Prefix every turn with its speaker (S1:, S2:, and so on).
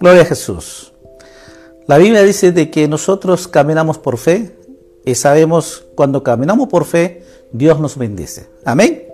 S1: Gloria a Jesús. La Biblia dice de que nosotros caminamos por fe y sabemos cuando caminamos por fe, Dios nos bendice. Amén.